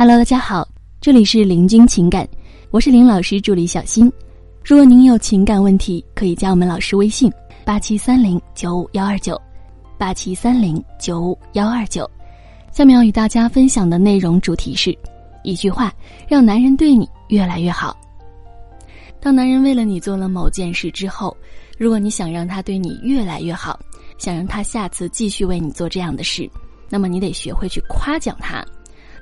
Hello，大家好，这里是林君情感，我是林老师助理小新。如果您有情感问题，可以加我们老师微信：八七三零九五幺二九，八七三零九五幺二九。下面要与大家分享的内容主题是：一句话让男人对你越来越好。当男人为了你做了某件事之后，如果你想让他对你越来越好，想让他下次继续为你做这样的事，那么你得学会去夸奖他。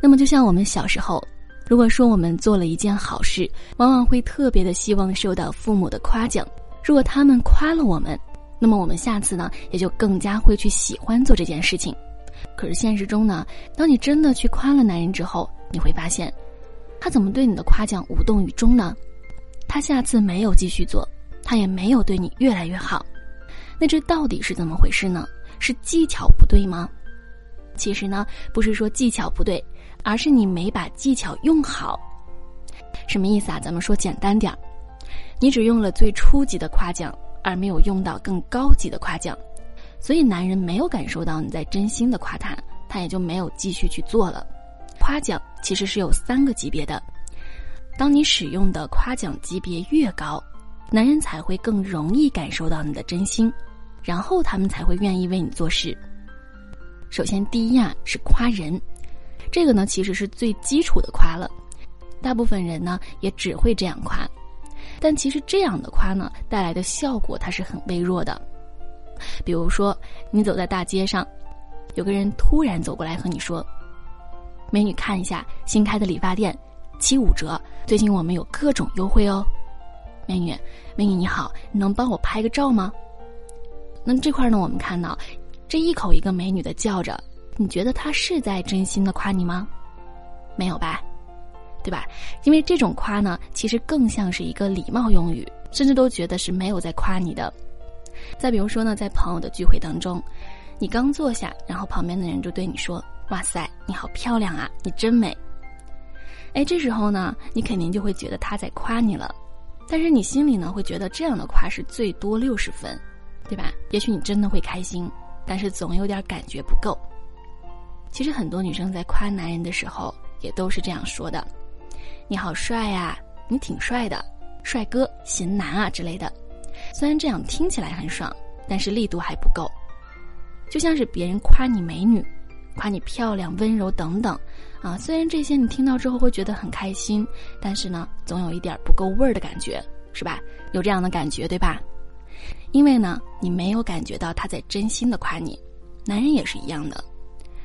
那么，就像我们小时候，如果说我们做了一件好事，往往会特别的希望受到父母的夸奖。如果他们夸了我们，那么我们下次呢，也就更加会去喜欢做这件事情。可是现实中呢，当你真的去夸了男人之后，你会发现，他怎么对你的夸奖无动于衷呢？他下次没有继续做，他也没有对你越来越好。那这到底是怎么回事呢？是技巧不对吗？其实呢，不是说技巧不对。而是你没把技巧用好，什么意思啊？咱们说简单点儿，你只用了最初级的夸奖，而没有用到更高级的夸奖，所以男人没有感受到你在真心的夸他，他也就没有继续去做了。夸奖其实是有三个级别的，当你使用的夸奖级别越高，男人才会更容易感受到你的真心，然后他们才会愿意为你做事。首先，第一啊是夸人。这个呢，其实是最基础的夸了，大部分人呢也只会这样夸，但其实这样的夸呢带来的效果它是很微弱的。比如说，你走在大街上，有个人突然走过来和你说：“美女，看一下新开的理发店，七五折，最近我们有各种优惠哦。”美女，美女你好，你能帮我拍个照吗？那这块呢，我们看到这一口一个美女的叫着。你觉得他是在真心的夸你吗？没有吧，对吧？因为这种夸呢，其实更像是一个礼貌用语，甚至都觉得是没有在夸你的。再比如说呢，在朋友的聚会当中，你刚坐下，然后旁边的人就对你说：“哇塞，你好漂亮啊，你真美。”哎，这时候呢，你肯定就会觉得他在夸你了，但是你心里呢，会觉得这样的夸是最多六十分，对吧？也许你真的会开心，但是总有点感觉不够。其实很多女生在夸男人的时候，也都是这样说的：“你好帅呀，你挺帅的，帅哥、型男啊之类的。”虽然这样听起来很爽，但是力度还不够。就像是别人夸你美女、夸你漂亮、温柔等等，啊，虽然这些你听到之后会觉得很开心，但是呢，总有一点不够味儿的感觉，是吧？有这样的感觉对吧？因为呢，你没有感觉到他在真心的夸你，男人也是一样的。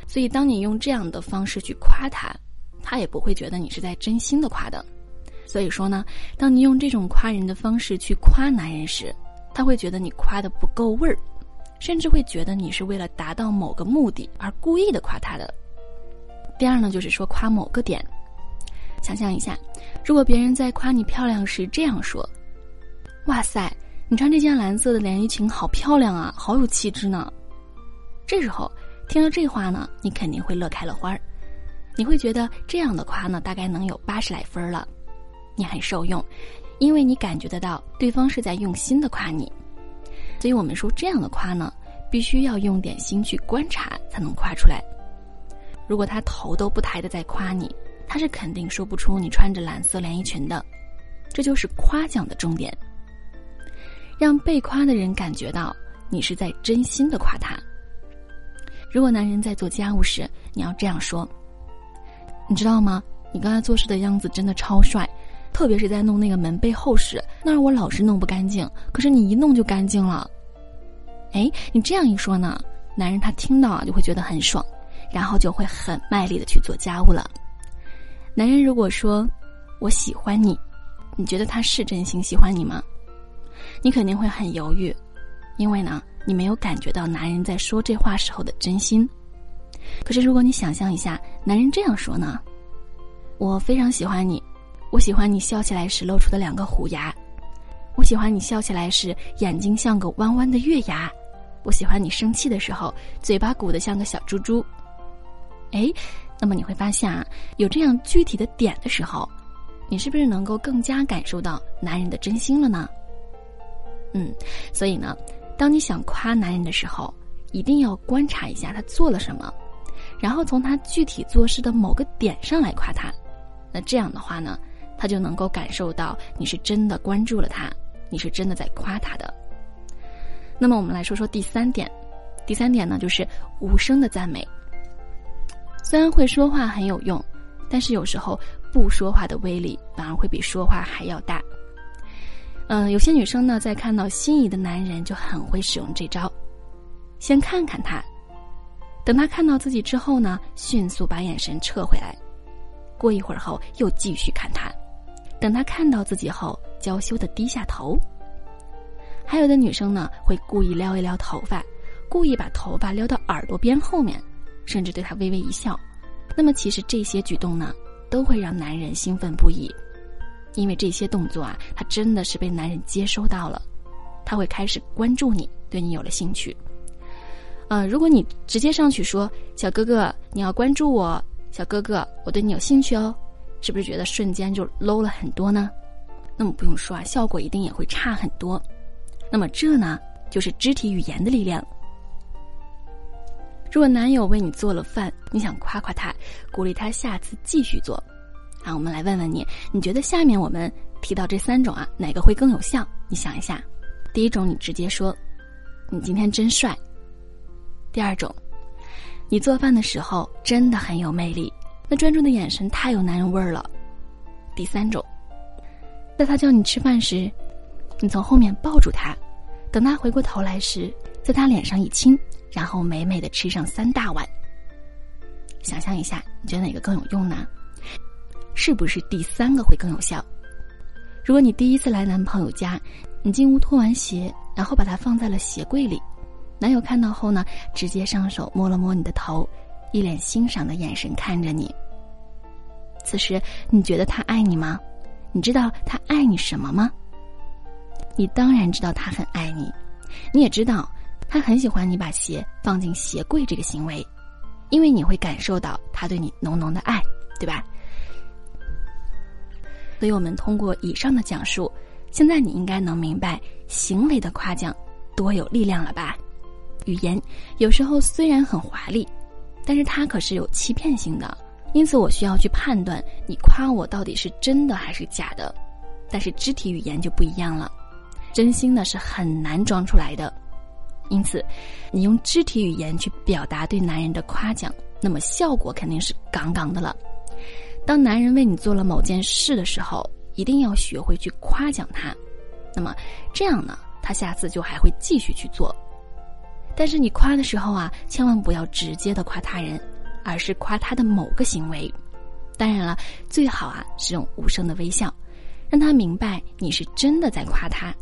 所以，当你用这样的方式去夸他，他也不会觉得你是在真心的夸的。所以说呢，当你用这种夸人的方式去夸男人时，他会觉得你夸的不够味儿，甚至会觉得你是为了达到某个目的而故意的夸他的。第二呢，就是说夸某个点。想象一下，如果别人在夸你漂亮时这样说：“哇塞，你穿这件蓝色的连衣裙好漂亮啊，好有气质呢。”这时候。听了这话呢，你肯定会乐开了花儿，你会觉得这样的夸呢，大概能有八十来分了，你很受用，因为你感觉得到对方是在用心的夸你，所以我们说这样的夸呢，必须要用点心去观察才能夸出来。如果他头都不抬的在夸你，他是肯定说不出你穿着蓝色连衣裙的，这就是夸奖的重点，让被夸的人感觉到你是在真心的夸他。如果男人在做家务时，你要这样说：“你知道吗？你刚才做事的样子真的超帅，特别是在弄那个门背后时，那儿我老是弄不干净，可是你一弄就干净了。”哎，你这样一说呢，男人他听到啊就会觉得很爽，然后就会很卖力的去做家务了。男人如果说“我喜欢你”，你觉得他是真心喜欢你吗？你肯定会很犹豫，因为呢。你没有感觉到男人在说这话时候的真心，可是如果你想象一下，男人这样说呢？我非常喜欢你，我喜欢你笑起来时露出的两个虎牙，我喜欢你笑起来时眼睛像个弯弯的月牙，我喜欢你生气的时候嘴巴鼓得像个小猪猪。哎，那么你会发现啊，有这样具体的点的时候，你是不是能够更加感受到男人的真心了呢？嗯，所以呢。当你想夸男人的时候，一定要观察一下他做了什么，然后从他具体做事的某个点上来夸他。那这样的话呢，他就能够感受到你是真的关注了他，你是真的在夸他的。那么我们来说说第三点，第三点呢就是无声的赞美。虽然会说话很有用，但是有时候不说话的威力反而会比说话还要大。嗯，有些女生呢，在看到心仪的男人就很会使用这招，先看看他，等他看到自己之后呢，迅速把眼神撤回来，过一会儿后又继续看他，等他看到自己后，娇羞的低下头。还有的女生呢，会故意撩一撩头发，故意把头发撩到耳朵边后面，甚至对他微微一笑。那么，其实这些举动呢，都会让男人兴奋不已。因为这些动作啊，他真的是被男人接收到了，他会开始关注你，对你有了兴趣。呃，如果你直接上去说“小哥哥，你要关注我”，“小哥哥，我对你有兴趣哦”，是不是觉得瞬间就 low 了很多呢？那么不用说啊，效果一定也会差很多。那么这呢，就是肢体语言的力量。如果男友为你做了饭，你想夸夸他，鼓励他下次继续做。啊，我们来问问你，你觉得下面我们提到这三种啊，哪个会更有效？你想一下，第一种你直接说，你今天真帅；第二种，你做饭的时候真的很有魅力，那专注的眼神太有男人味儿了；第三种，在他叫你吃饭时，你从后面抱住他，等他回过头来时，在他脸上一亲，然后美美的吃上三大碗。想象一下，你觉得哪个更有用呢？是不是第三个会更有效？如果你第一次来男朋友家，你进屋脱完鞋，然后把它放在了鞋柜里，男友看到后呢，直接上手摸了摸你的头，一脸欣赏的眼神看着你。此时你觉得他爱你吗？你知道他爱你什么吗？你当然知道他很爱你，你也知道他很喜欢你把鞋放进鞋柜这个行为，因为你会感受到他对你浓浓的爱，对吧？所以我们通过以上的讲述，现在你应该能明白行为的夸奖多有力量了吧？语言有时候虽然很华丽，但是它可是有欺骗性的，因此我需要去判断你夸我到底是真的还是假的。但是肢体语言就不一样了，真心呢是很难装出来的，因此你用肢体语言去表达对男人的夸奖，那么效果肯定是杠杠的了。当男人为你做了某件事的时候，一定要学会去夸奖他，那么这样呢，他下次就还会继续去做。但是你夸的时候啊，千万不要直接的夸他人，而是夸他的某个行为。当然了，最好啊是用无声的微笑，让他明白你是真的在夸他，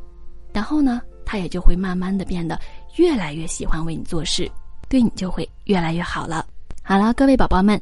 然后呢，他也就会慢慢的变得越来越喜欢为你做事，对你就会越来越好了。好了，各位宝宝们。